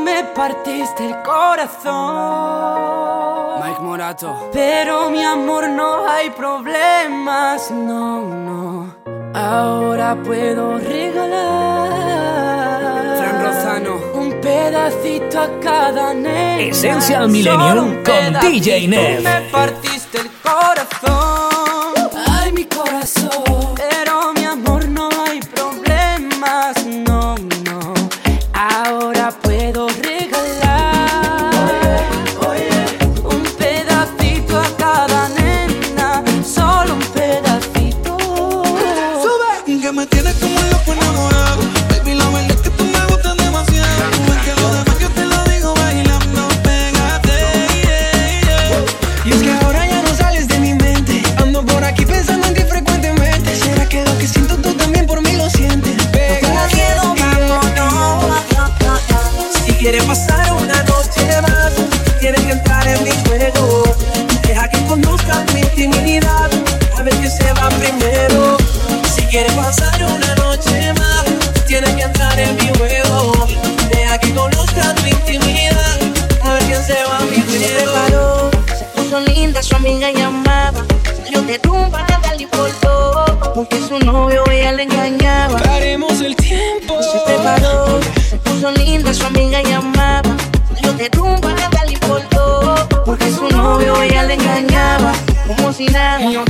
me partiste el corazón. Mike Morato. Pero mi amor, no hay problemas, no, no. Ahora puedo regalar. Fran Rosano. Un pedacito a cada nena. Esencial Millennium con DJ Ned. Me partiste el corazón. Ay, mi corazón. quieres pasar una noche más, tienes que entrar en mi juego. Deja que conozca tu intimidad, a ver quién se va a mi Se preparó, se puso linda, su amiga llamaba. Yo te tumba, nada le importó, porque su novio ella le engañaba. Paremos el tiempo. Se preparó, se puso linda, su amiga llamaba. Yo te tumba, nada le importó, porque su novio ella le engañaba. Como si nada.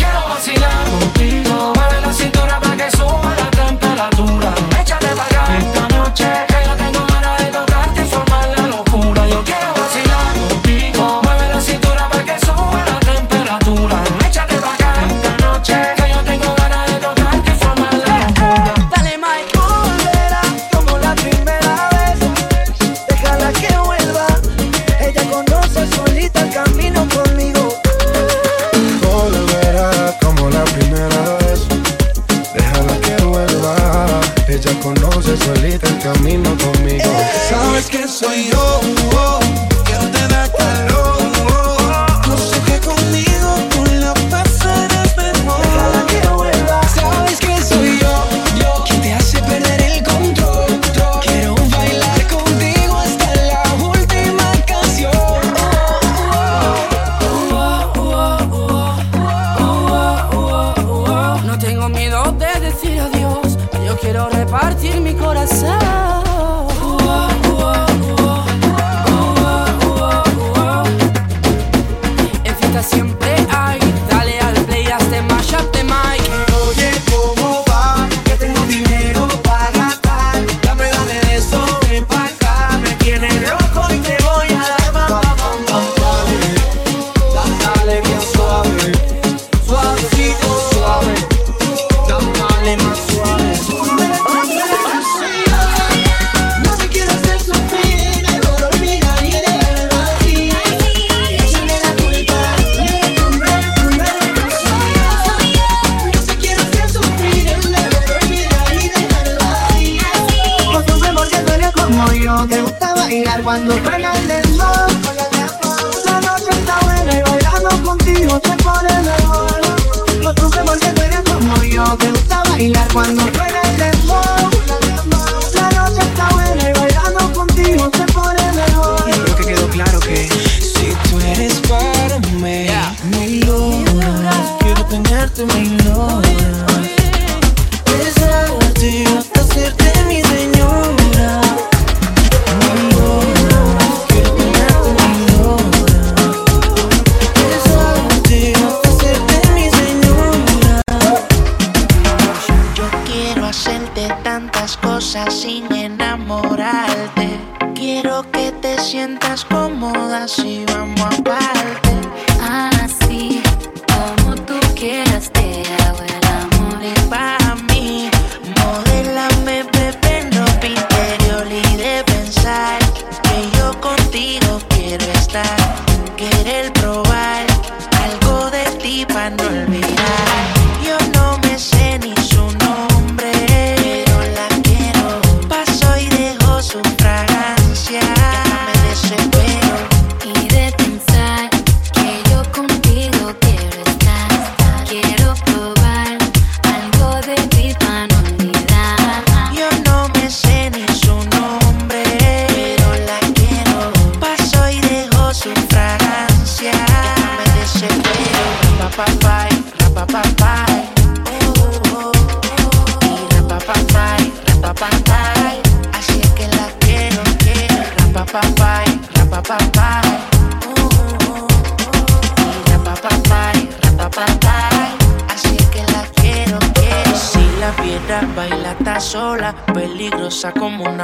pa' no olvidar.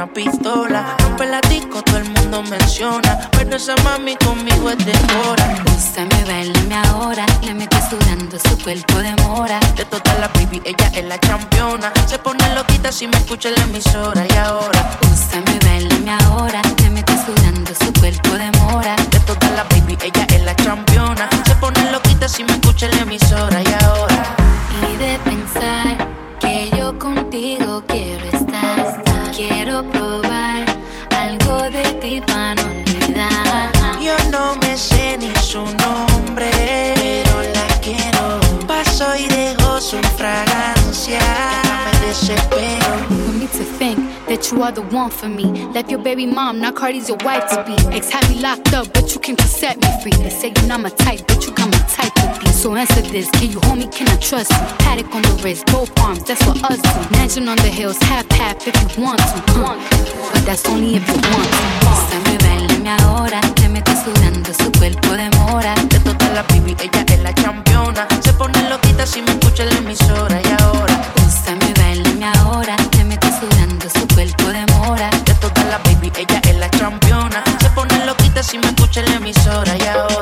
Pistola. The one for me. Left your baby mom, now Cardi's your wife to be. Ex had me locked up, but you came to set me free. They say you're not my type, but you got my type to be. So answer this, can you hold me, can I trust you? Paddock on the wrist, both arms, that's what us do. Mansion on the hills, half half if you want to. huh. But that's only if you want to. Bailame ahora. Le metí sudando su cuerpo de mora. De todas las baby, ella es la campeona. Se pone loquita si me escucha en la emisora y ahora. Úsame, bailame ahora. Le metí sudando su cuerpo de mora. De todas las baby, ella es la campeona. Se pone loquita si me escucha en la emisora y ahora.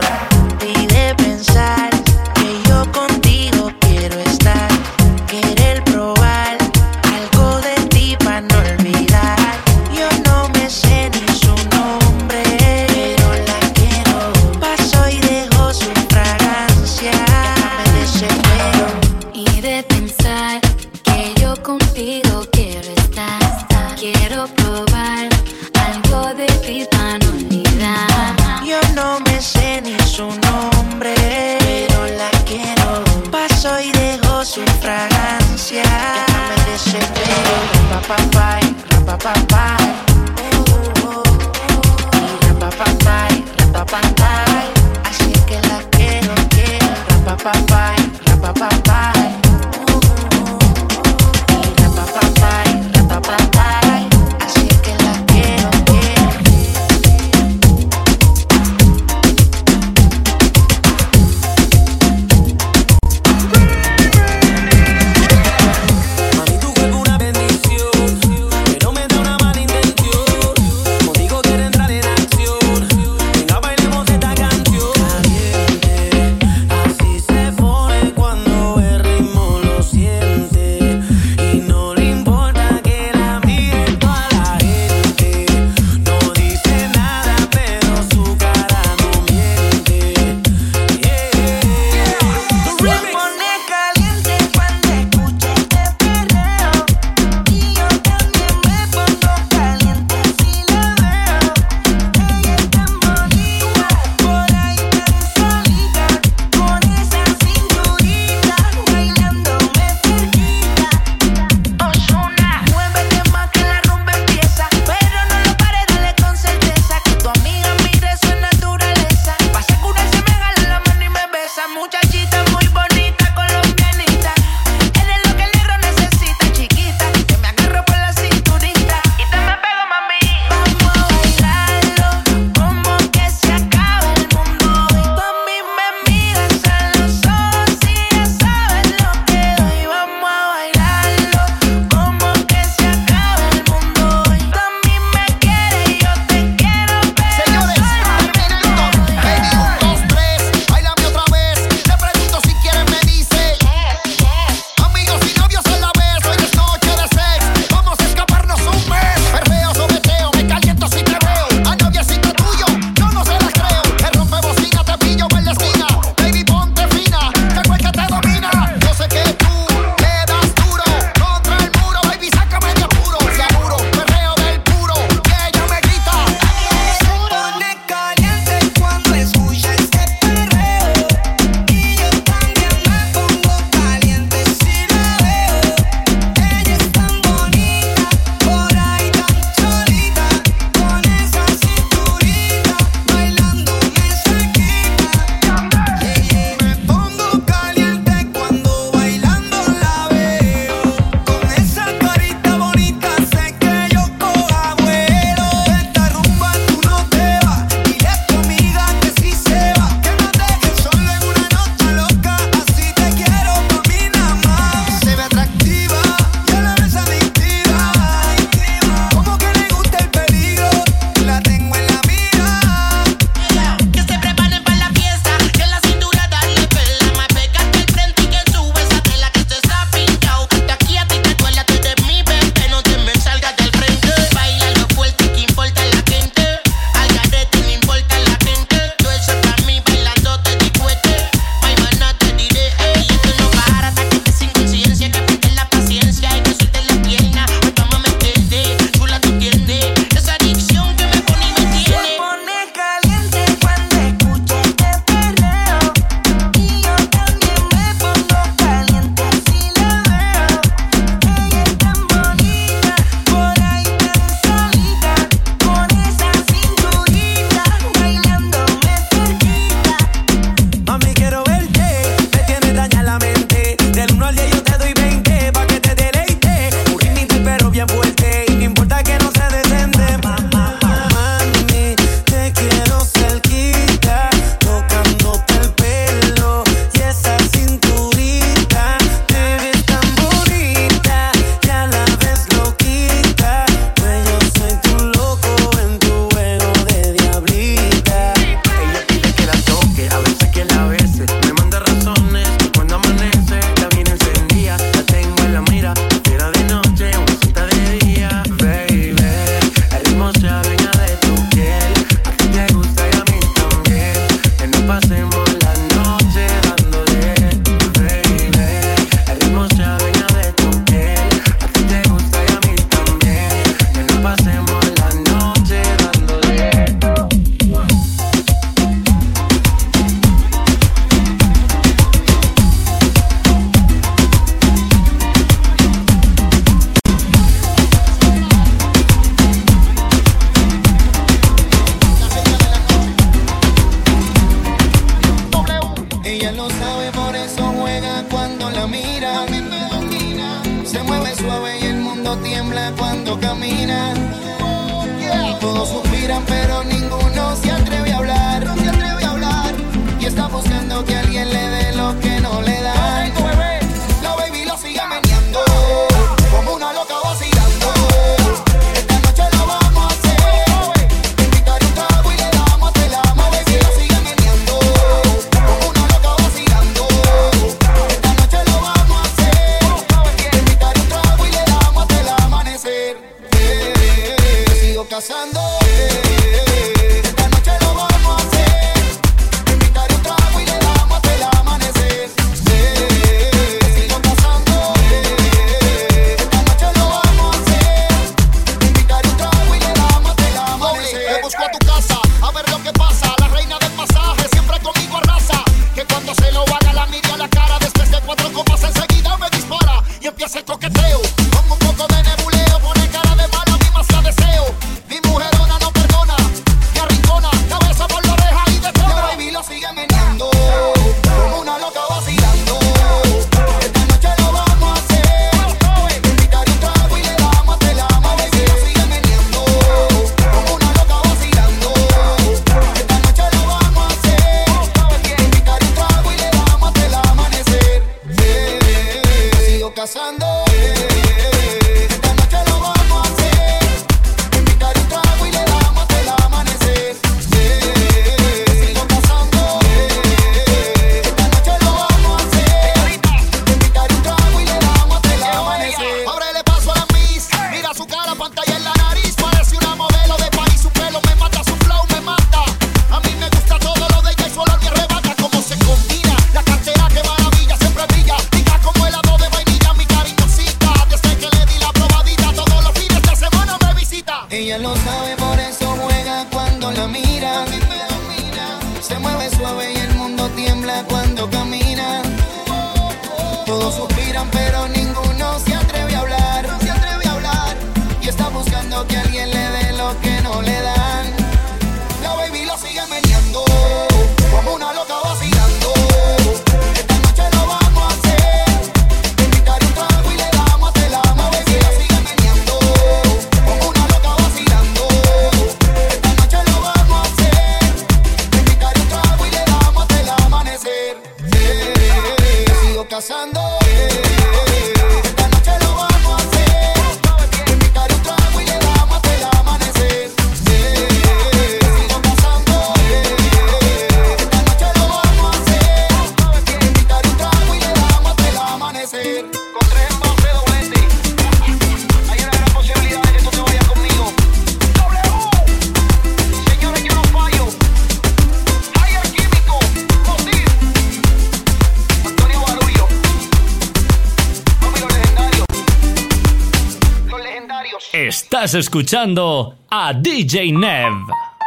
Estás escuchando a DJ Nev.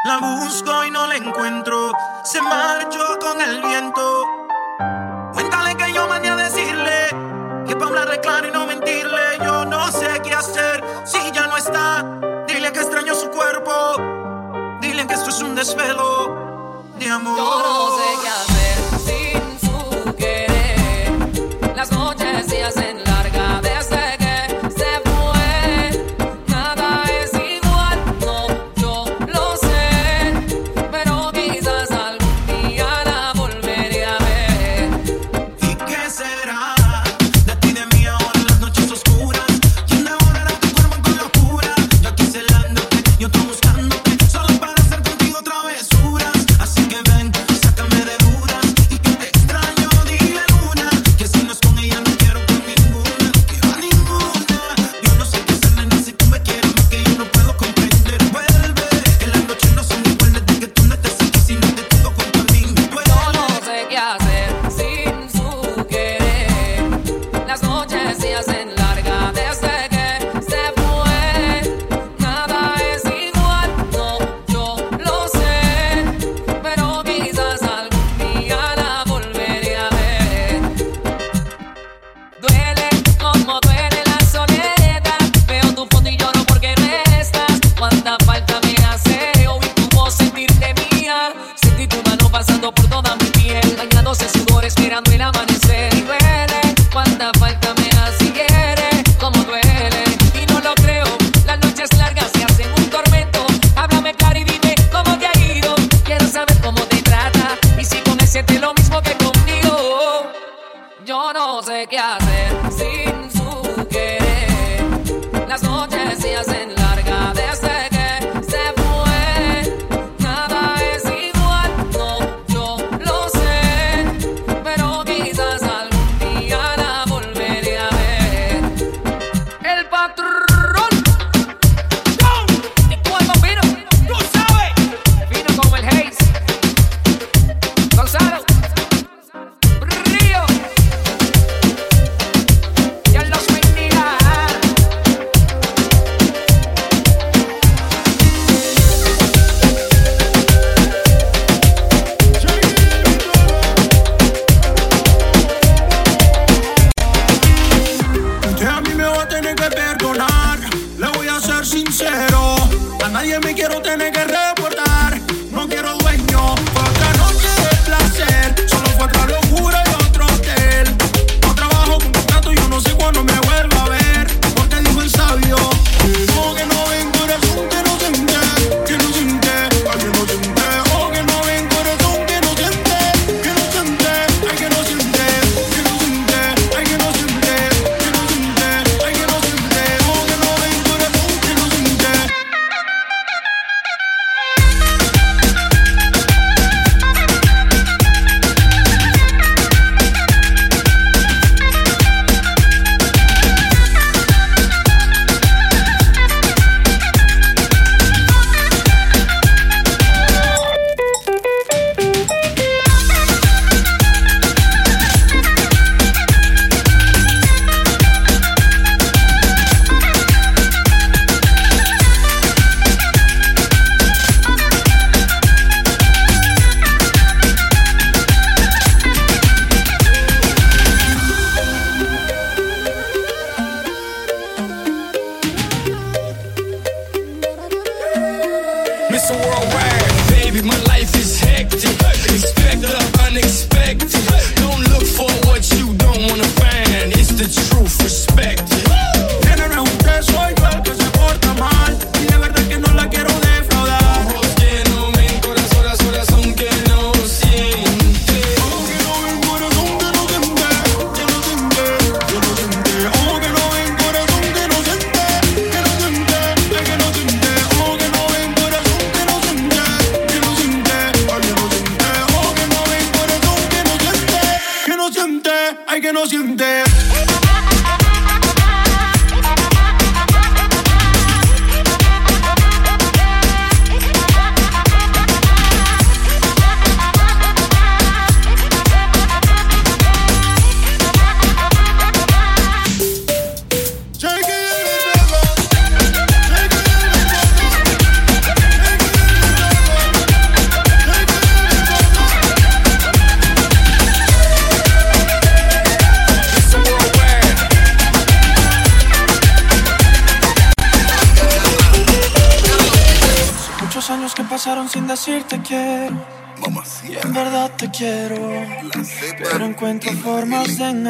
La busco y no la encuentro. Se marchó con el viento. Cuéntale que yo mandé a decirle que para hablar claro y no mentirle, yo no sé qué hacer si ya no está. Dile que extraño su cuerpo. Dile que esto es un desvelo de amor. Yo no sé qué hacer. Sí.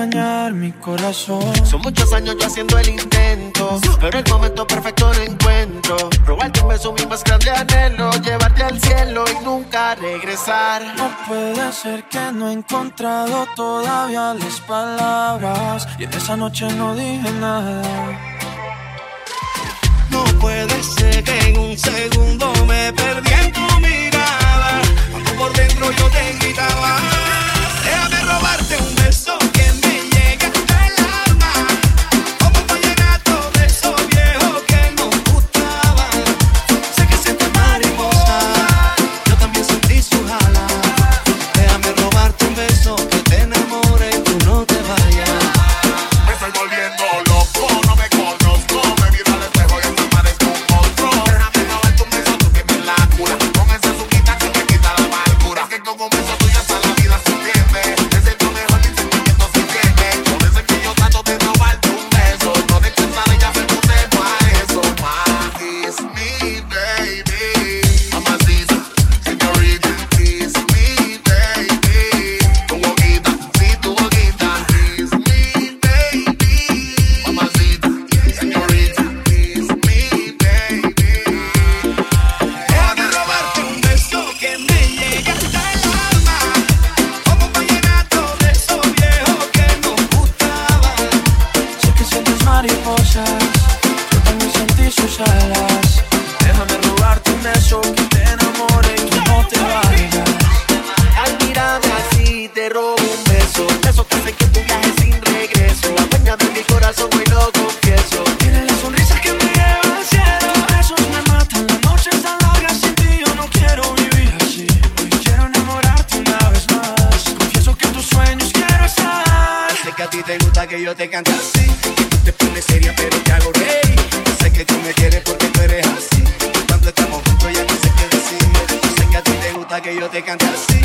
mi corazón. Son muchos años yo haciendo el intento, pero el momento perfecto no encuentro. Robarte un beso, mi más grande anhelo, llevarte al cielo y nunca regresar. No puede ser que no he encontrado todavía las palabras, y en esa noche no dije nada. No puede ser que en un segundo me perdí en tu mirada. Cuando por dentro yo te gritaba, déjame robarte un beso. yo te canto así. Tú te pones seria, pero te hago reír. Yo sé que tú me quieres porque tú eres así. Cuando estamos juntos, ya no sé qué decir. Yo sé que a ti te gusta que yo te cante así.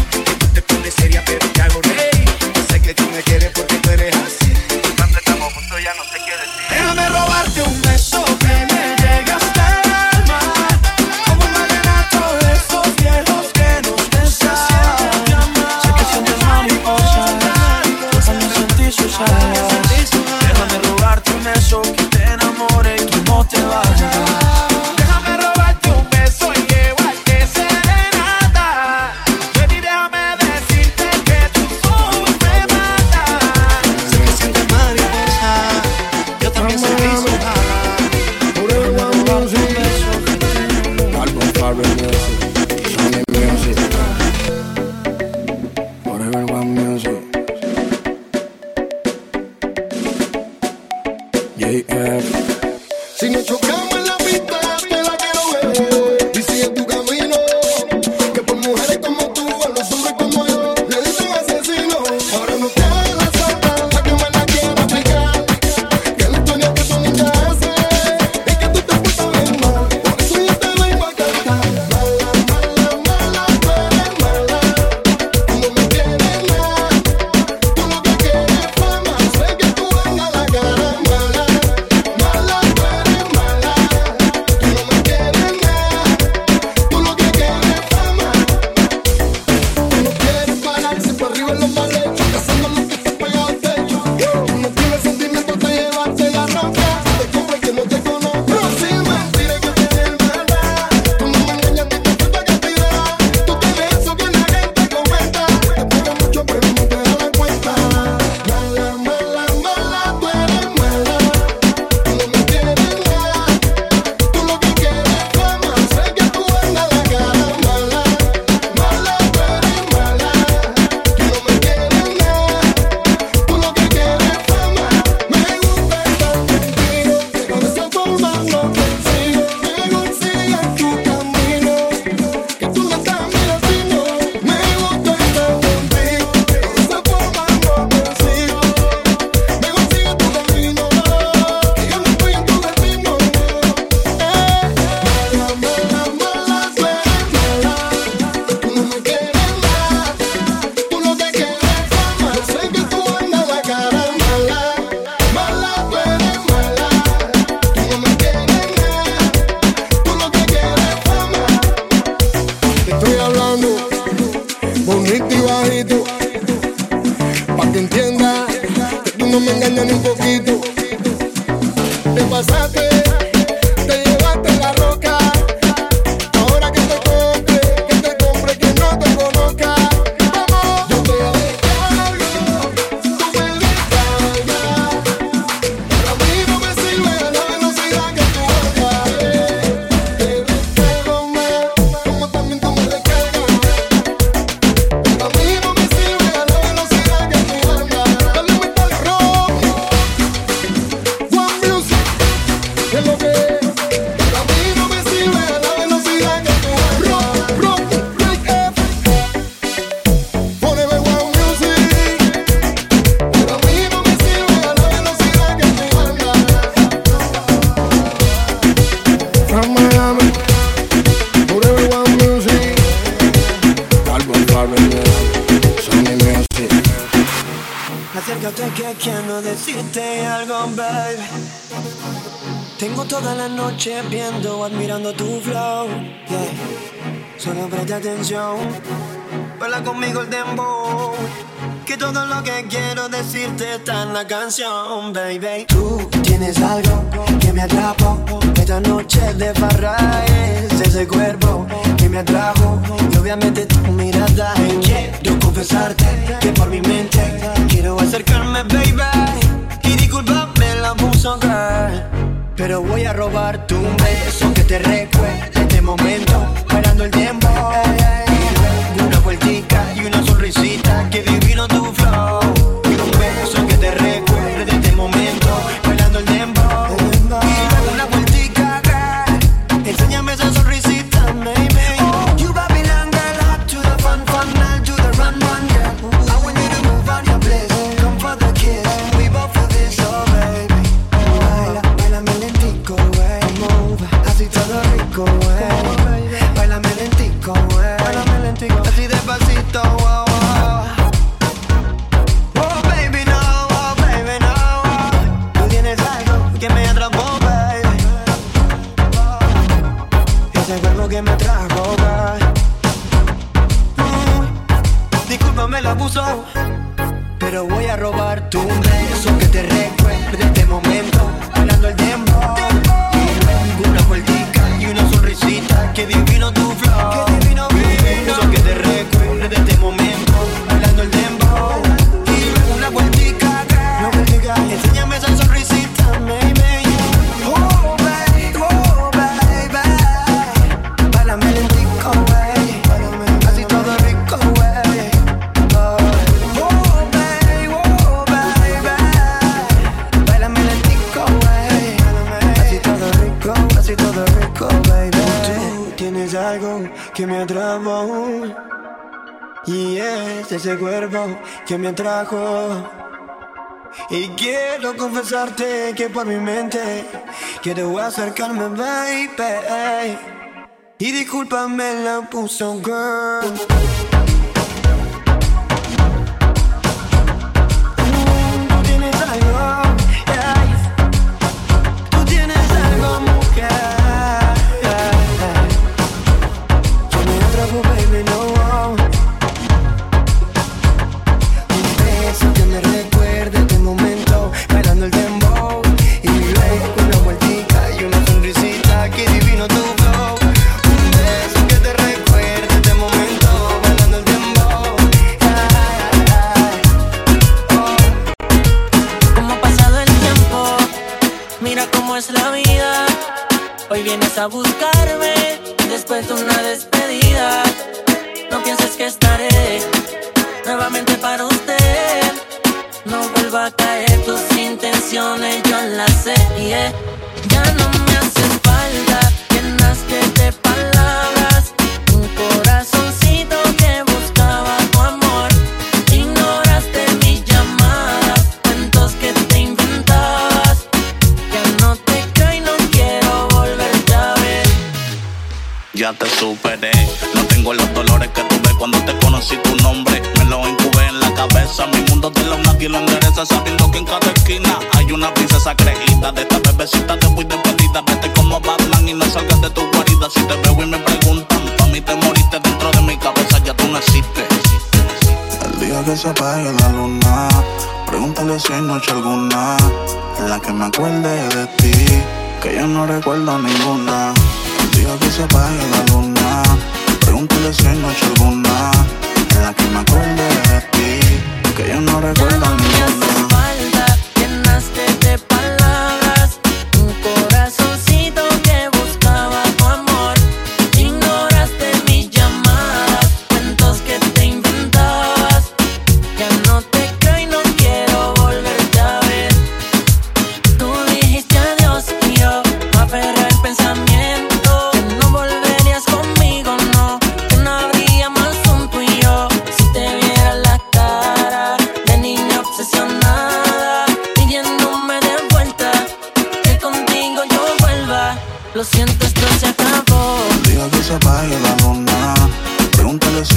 atrapó Esta noche de farra es ese cuerpo que me atrajo. Y obviamente tu mirada Quiero confesarte que por mi mente Quiero acercarme, baby Y disculpame la abuso, girl Pero voy a robar tu beso Que te recuerde este momento. me atrajo. Y quiero confesarte que por mi mente quiero acercarme, baby. Y discúlpame, la puso girl.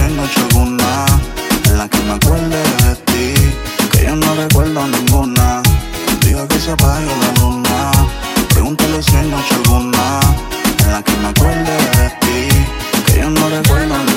noche en la que me acuerde de ti, que yo no recuerdo ninguna. Contigo que se apague la luna, pregúntale si hay noche alguna en la que me acuerde de ti, que yo no recuerdo ninguna.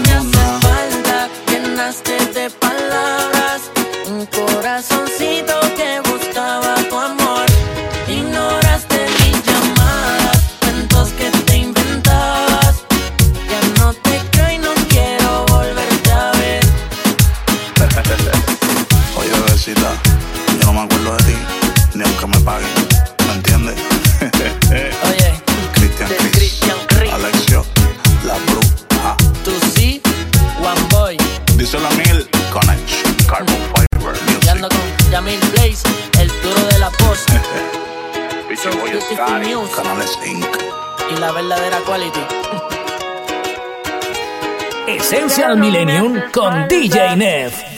Millennium con DJ Neff.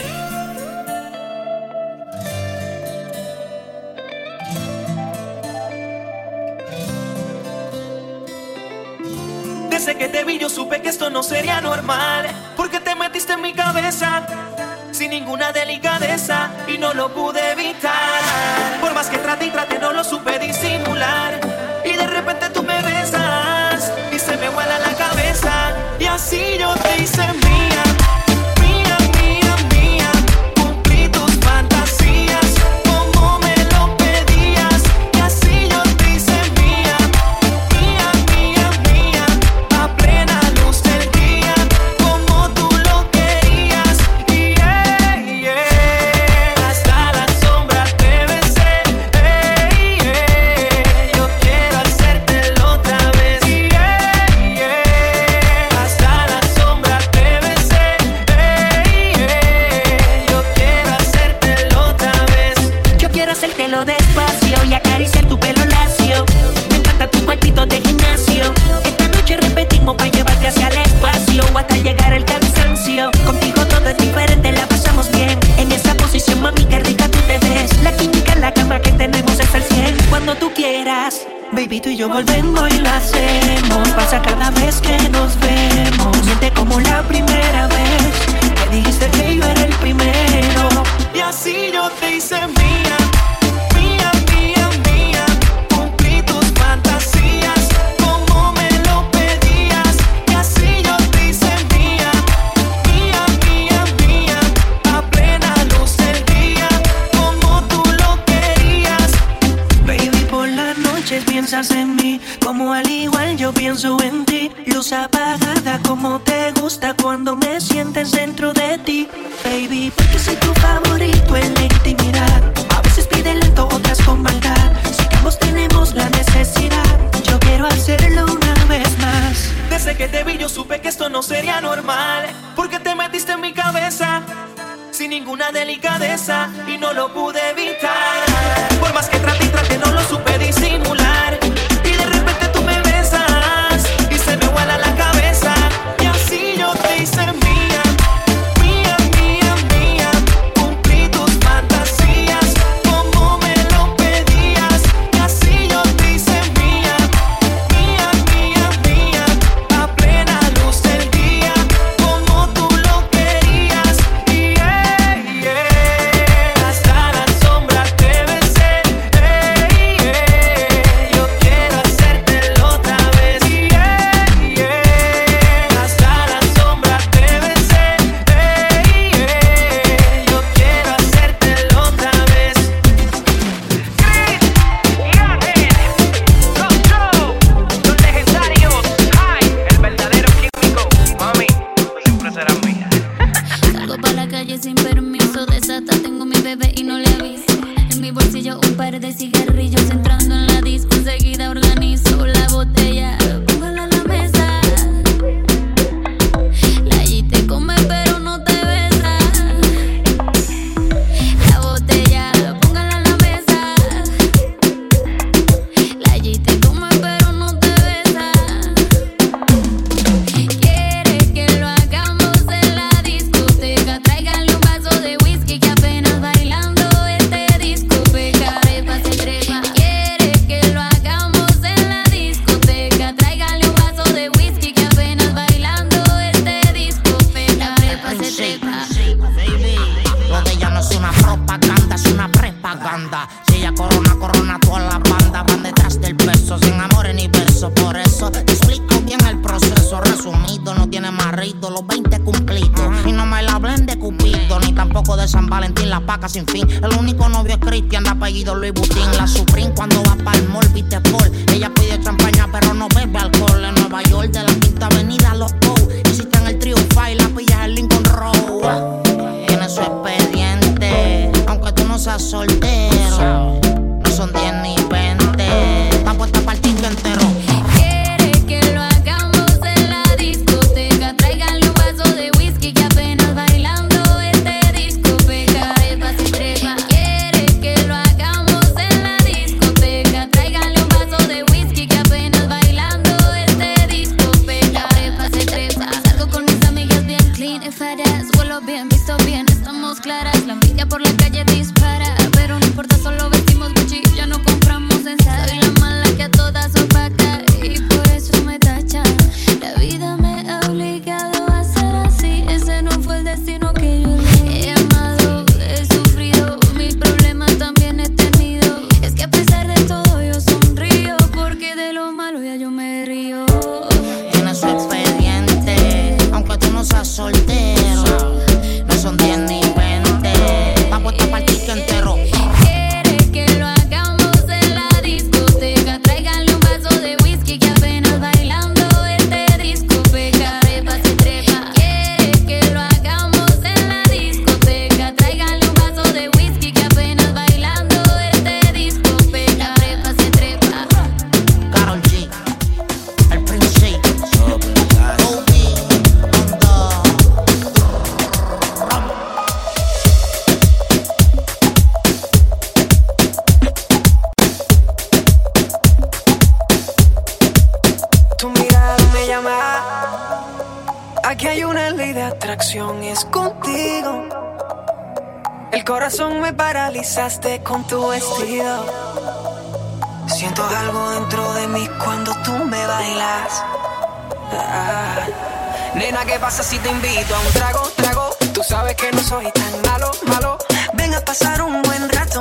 y yo volvemos y lo hacemos. Pasa cada vez que nos vemos. Siente como la primera vez que dijiste que yo era el primero. Y así yo te hice corazón me paralizaste con tu vestido. Siento algo dentro de mí cuando tú me bailas. Ah, nena, ¿qué pasa si te invito a un trago, trago? Tú sabes que no soy tan malo, malo. Ven a pasar un buen rato.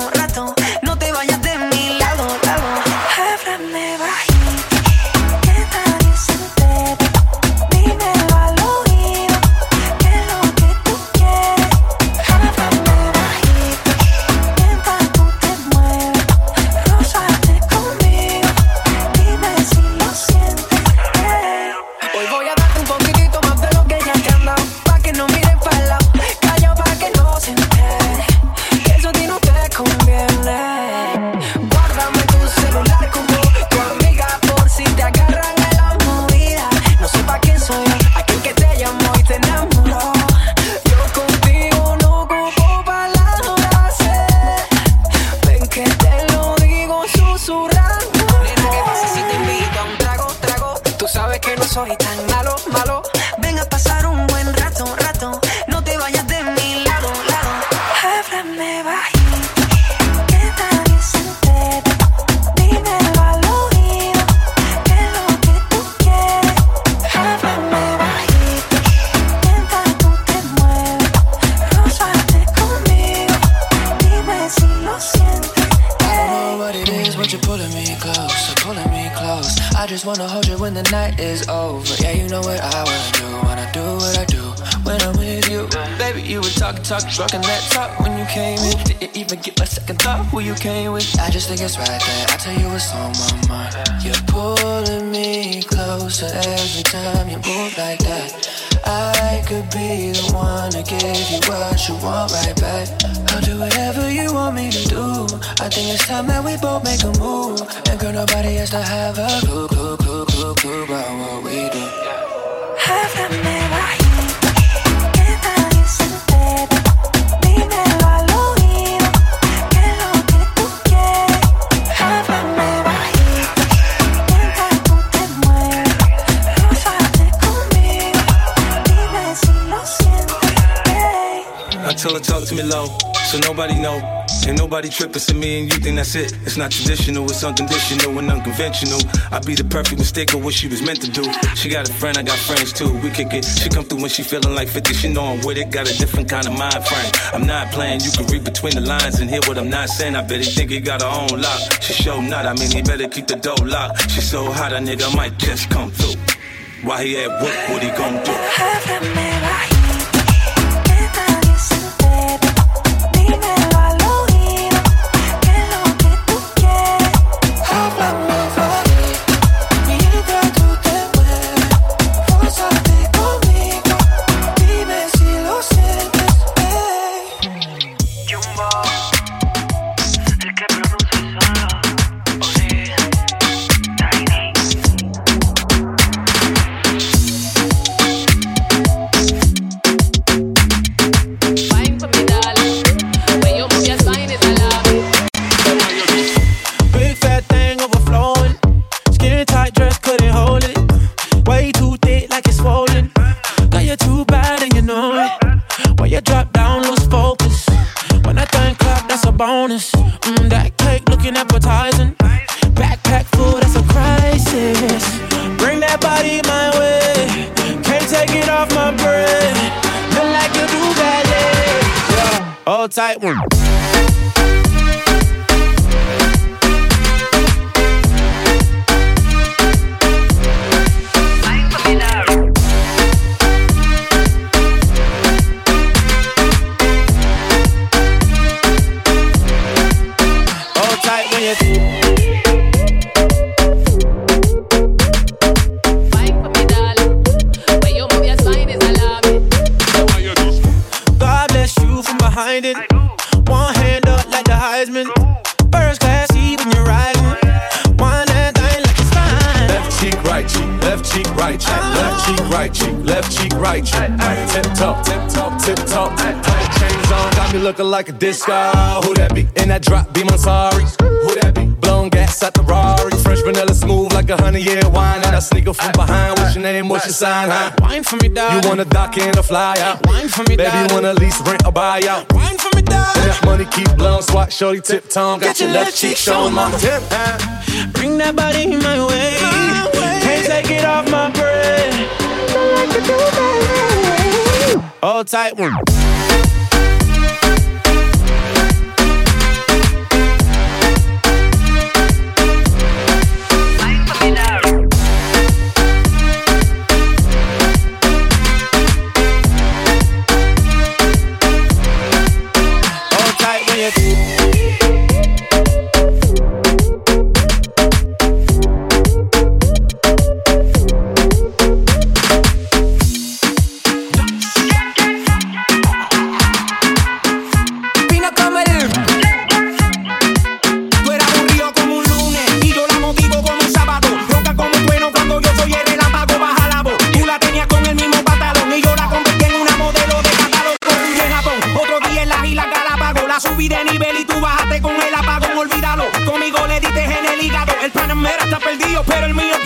Who you came with. I just think it's right that I tell you what's on my mind. You're pulling me closer every time you move like that. I could be the one to give you what you want right back. I'll do whatever you want me to do. I think it's time that we both make a move. And girl, nobody has to have a clue, clue, clue, clue, clue about what we do. Háblame bajito Her talk to me low, so nobody know. Ain't nobody tripping to me and you think that's it. It's not traditional, it's unconditional and unconventional. I be the perfect mistake of what she was meant to do. She got a friend, I got friends too. We kick it. She come through when she feeling like 50. She know I'm with it, got a different kind of mind frame. I'm not playing, you can read between the lines and hear what I'm not saying. I bet he think he got her own lock. She show not, I mean he better keep the door locked. She so hot, a nigga might just come through. Why he at work, what he gon' do? Tight one. Chains on, got me looking like a disco. Who that be? In that drop, be my sorry. Who Who that be? Blown gas at the Rari, fresh vanilla smooth like a honey year wine. And I sneak up from behind. What's your name? What's your sign? Huh? Wine for me, dog. You wanna dock in or fly out? Wine for me, Baby, dog. you wanna lease, rent, or buy out? Wine for me, dog. And that money keep blowing, swat, shorty, tip tongue. Got your left cheek showing, mama. Tip, huh? Bring that body my way. Can't take it off my bread. Hold tight one.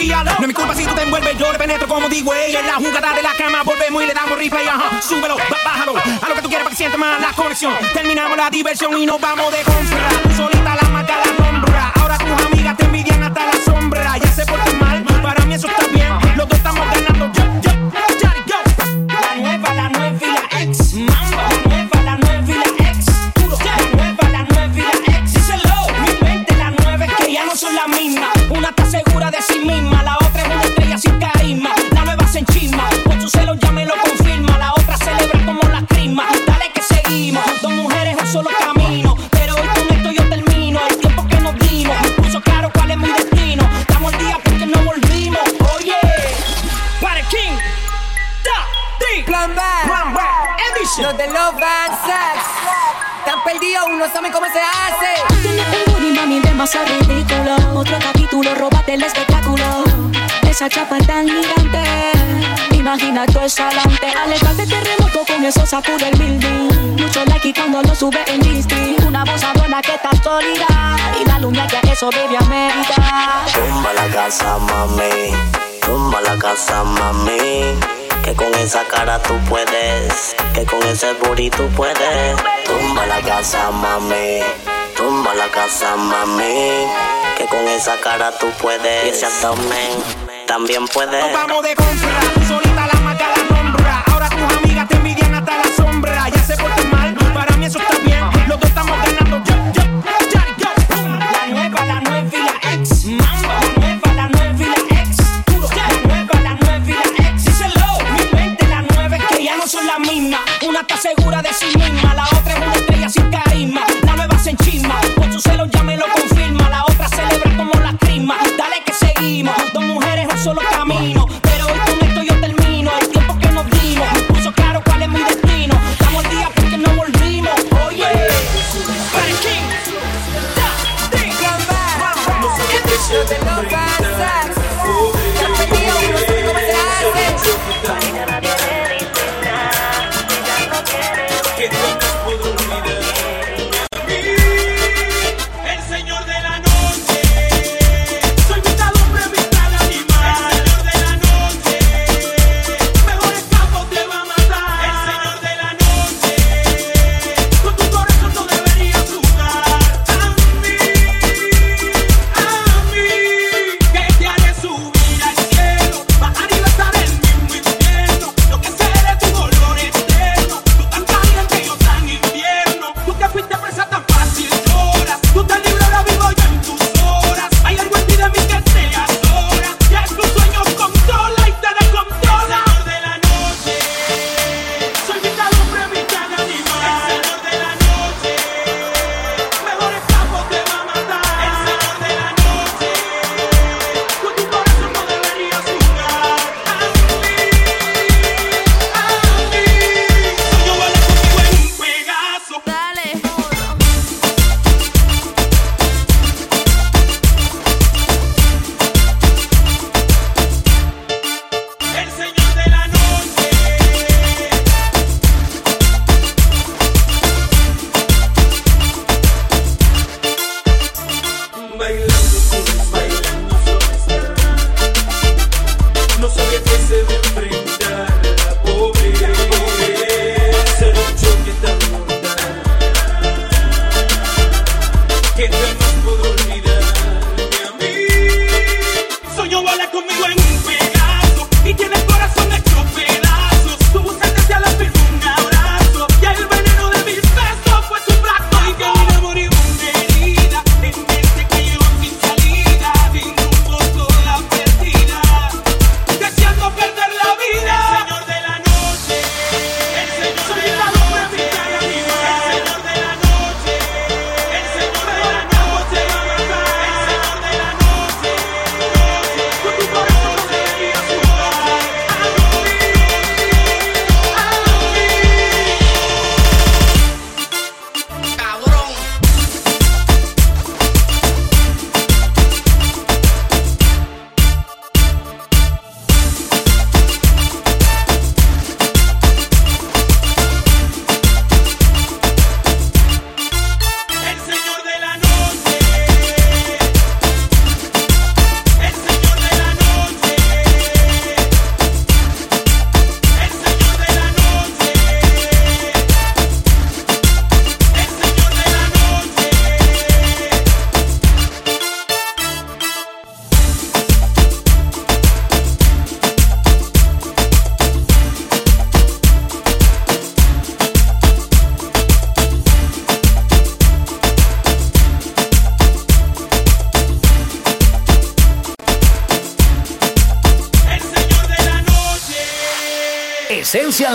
No. Es mi culpa si tú te envuelves Yo le penetro como digo ella. En la jugada de la cama Volvemos y le damos replay Ajá. Súbelo, bájalo A lo que tú quieras para que siente más la conexión. Terminamos la diversión y nos vamos de compra. Tú solita la marca la nombra. Ahora tus amigas te envidian hasta la sombra. Ya se portan mal Para mí eso está bien. Los dos estamos ganando Adelante. Alejar de terremoto con eso sacude el building. Mucho like y cuando lo sube en Disney. Una voz buena que está sólida. Y la luna que a eso baby amerita. Tumba la casa, mami. Tumba la casa, mami. Que con esa cara tú puedes. Que con ese booty tú puedes. Tumba la casa, mami. Tumba la casa, mami. Que con esa cara tú puedes. Y ese abdomen también puedes. Nos vamos de compra,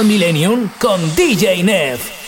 Millennium con DJ Neff.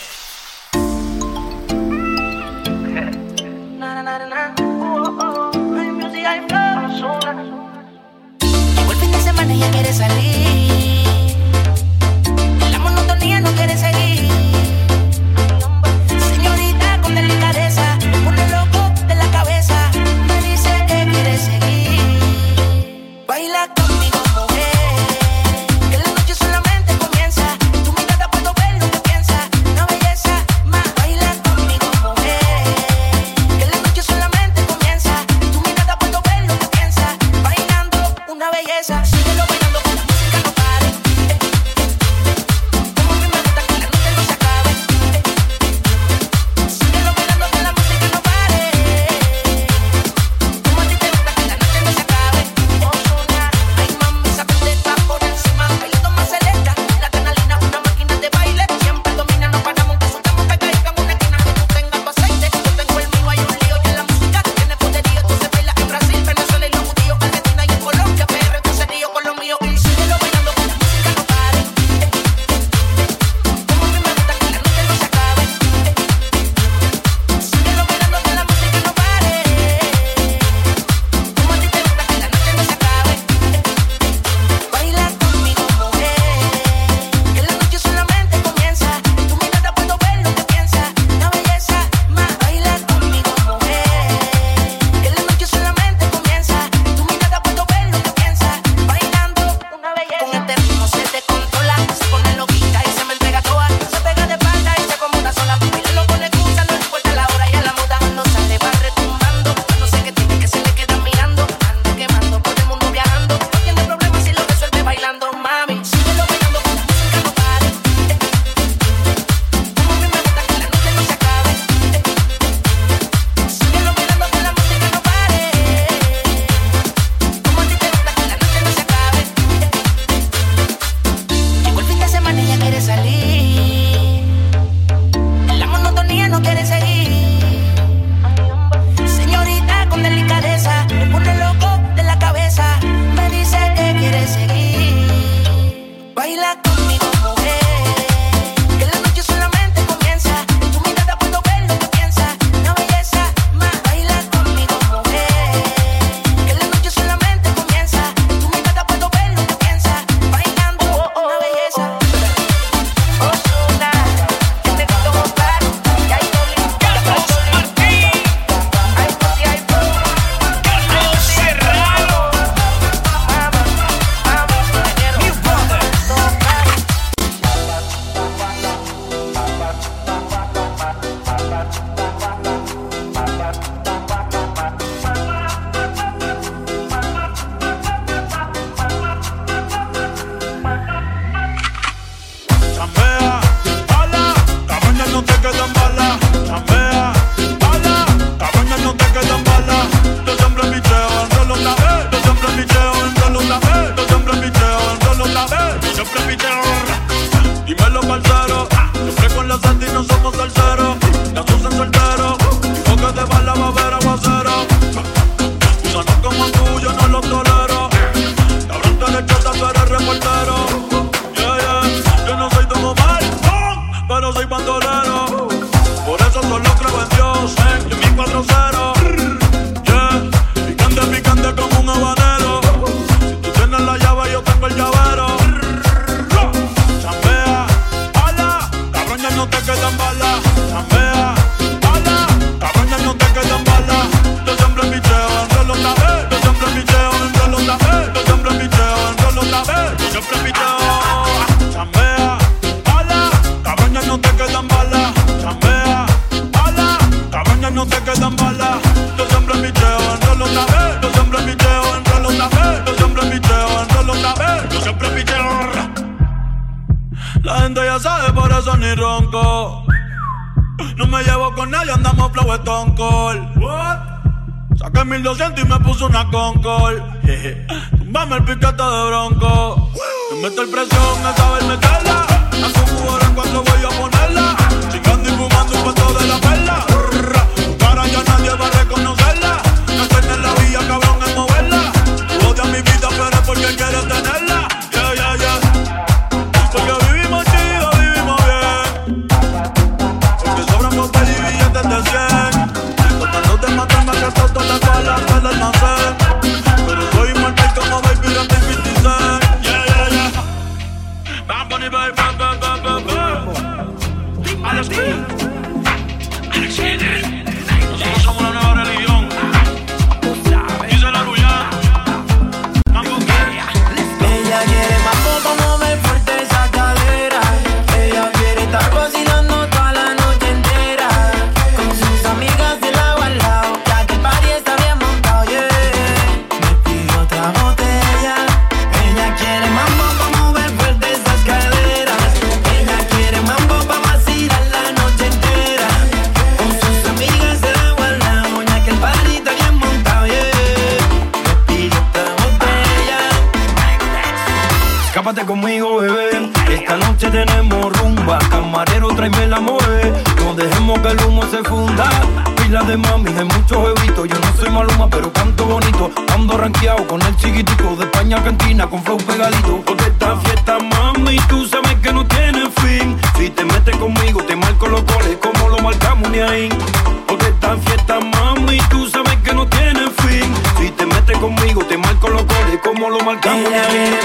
1200 y me puso una concol. Tumbame el piquete de bronco. Me meto el presión a saberme meterla. A su cubo cuando voy a poner. regalito. Porque esta fiesta, mami, tú sabes que no tiene fin. Si te metes conmigo, te marco los goles como lo marcamos ni ahí. Porque esta fiesta, mami, tú sabes que no tiene fin. Si te metes conmigo, te marco los goles como lo marcamos ni ahí.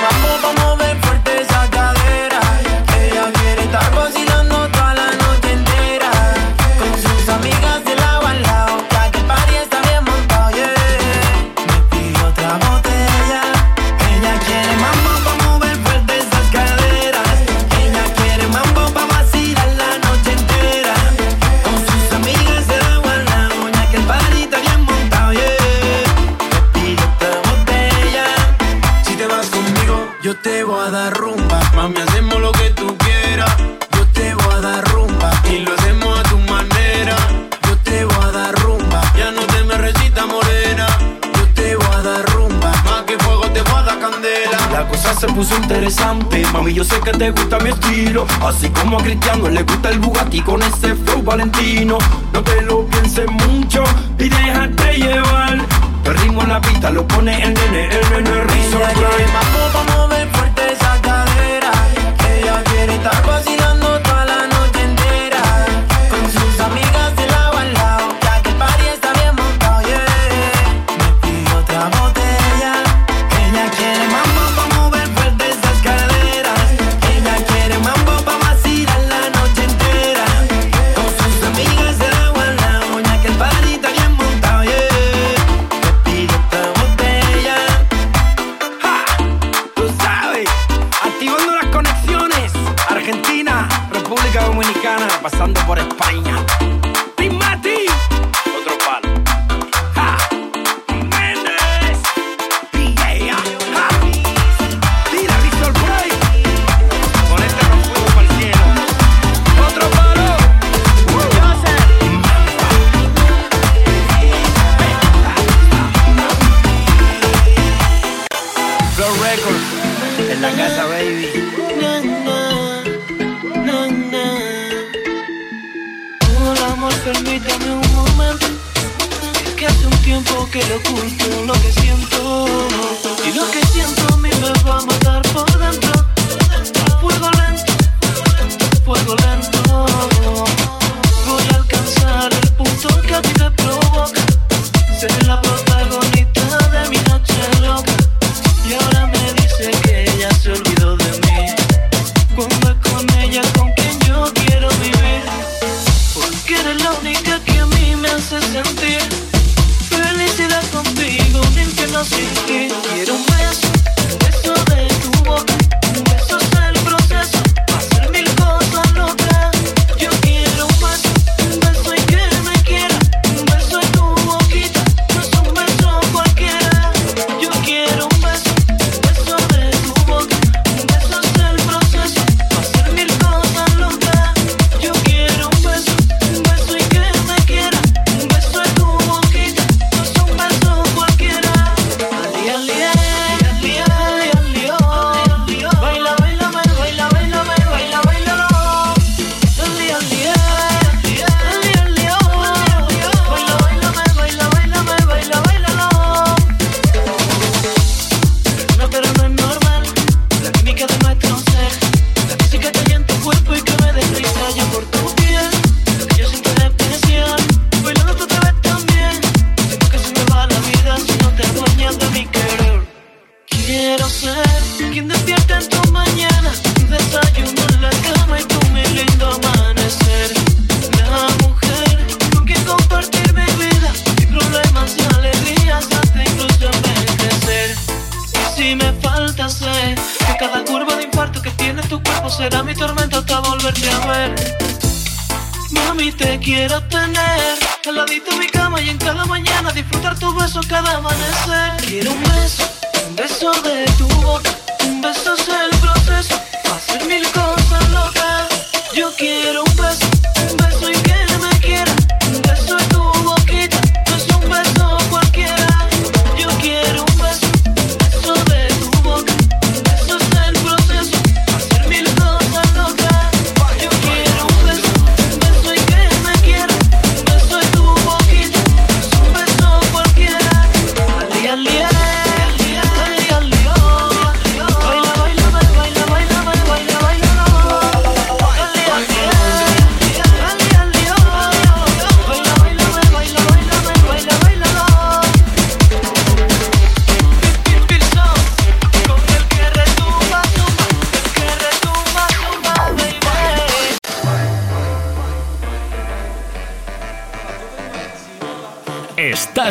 que te gusta mi estilo. Así como a Cristiano le gusta el Bugatti con ese flow valentino. No te lo pienses mucho y déjate llevar. El ritmo en la pista lo pone el nene, el nene, el rizo. más fuerte esa cadera. Ella quiere estar pasando por el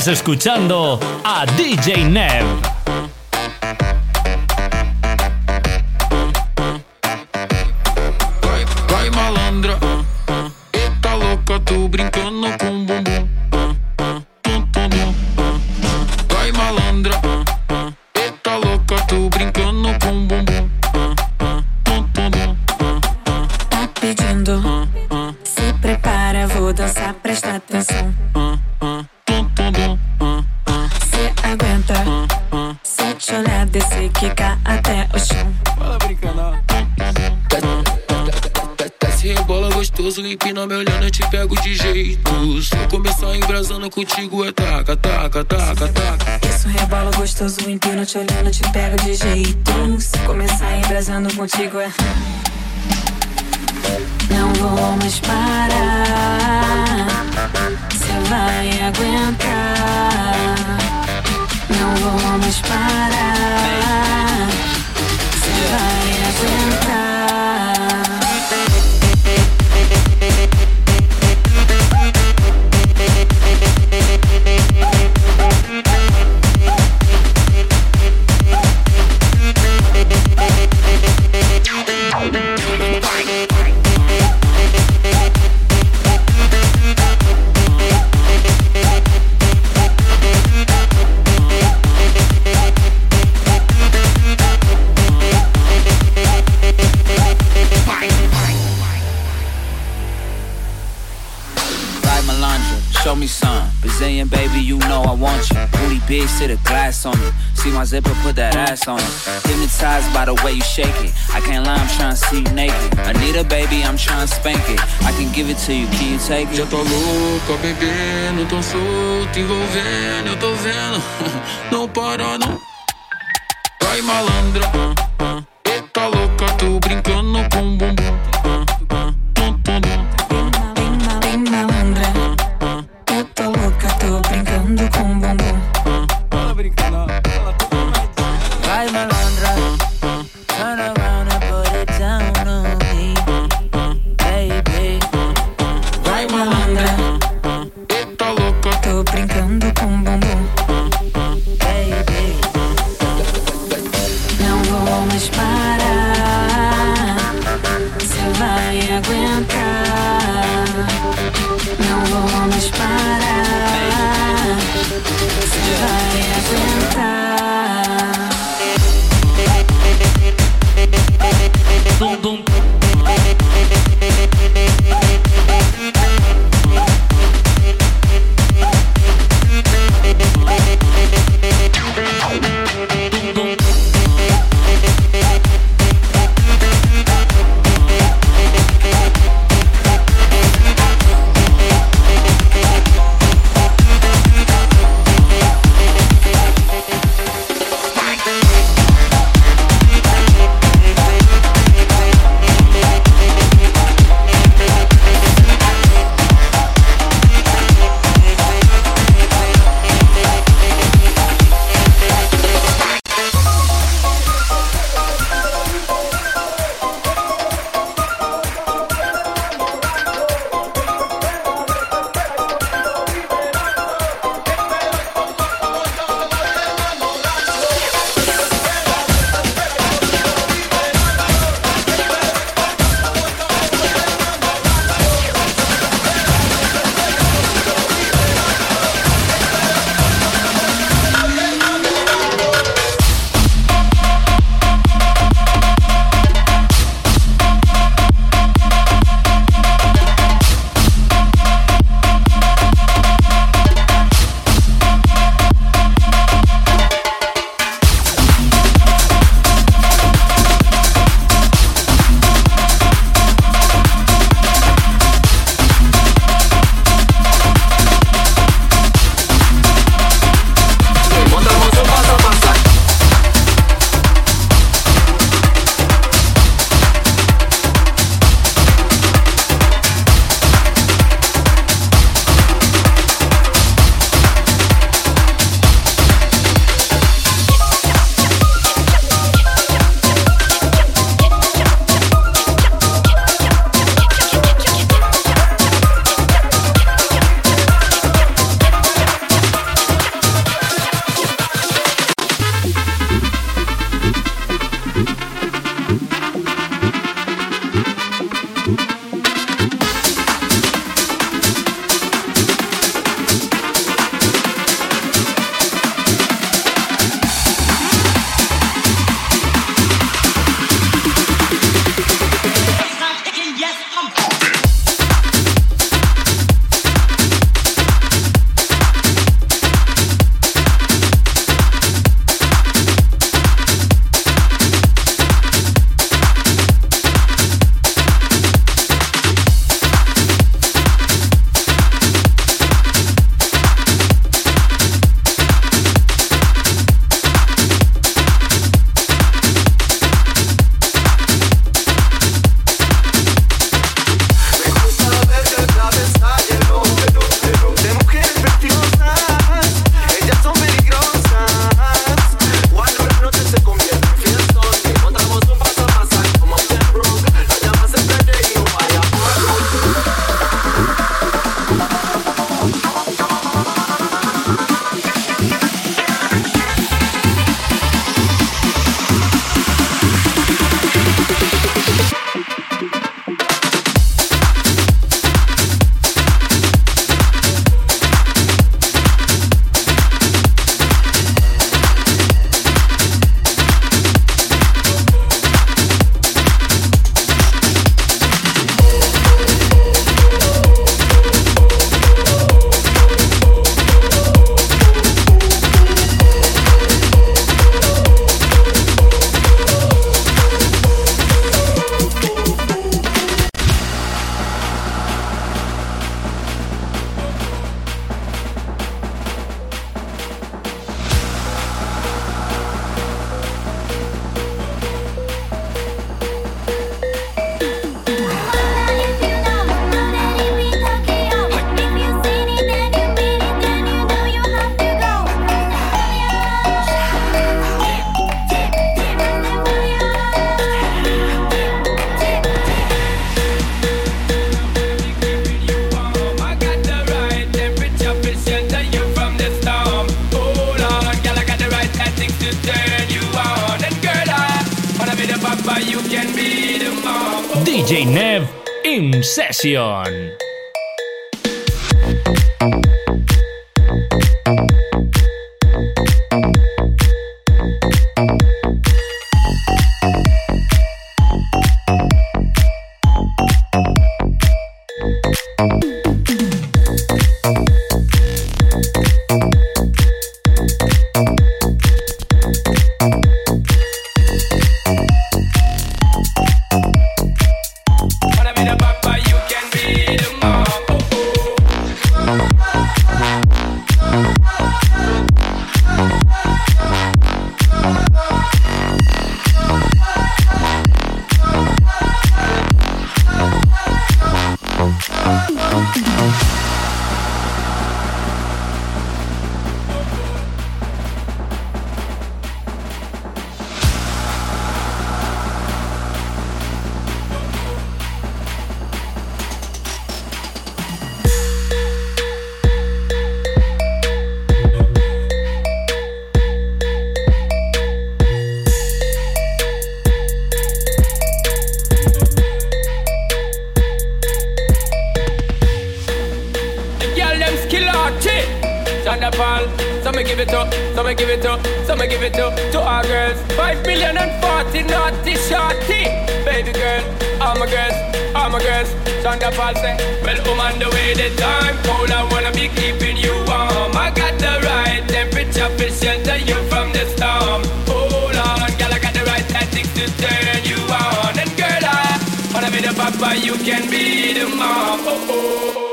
escuchando a DJ Nev. Melandra, show me some. Brazilian baby, you know I want you. Booty big, sit a glass on it. See my zipper, put that ass on it. Hypnotized by the way you shake it. I can't lie, I'm trying to see you naked. Anita, baby, I'm trying to spank it. I can give it to you, can you take it? Já tô louca, bebendo, tão solto, envolvendo, eu tô vendo. Não para, não. Vai malandra, eita louca, tô brincando com bumbum. It up, some give it up to our girls. Five million and forty naughty shorty. Baby girl, all my girls, all my girls. Thunderball say, well, I'm on the way the time cold. I wanna be keeping you warm. I got the right temperature to shelter you from the storm. Oh, Hold on, girl, I got the right tactics to turn you on. And girl, I wanna be the papa, you can be the mom. Oh, oh. oh, oh.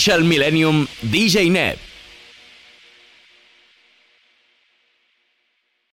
Essential Millennium DJ Net.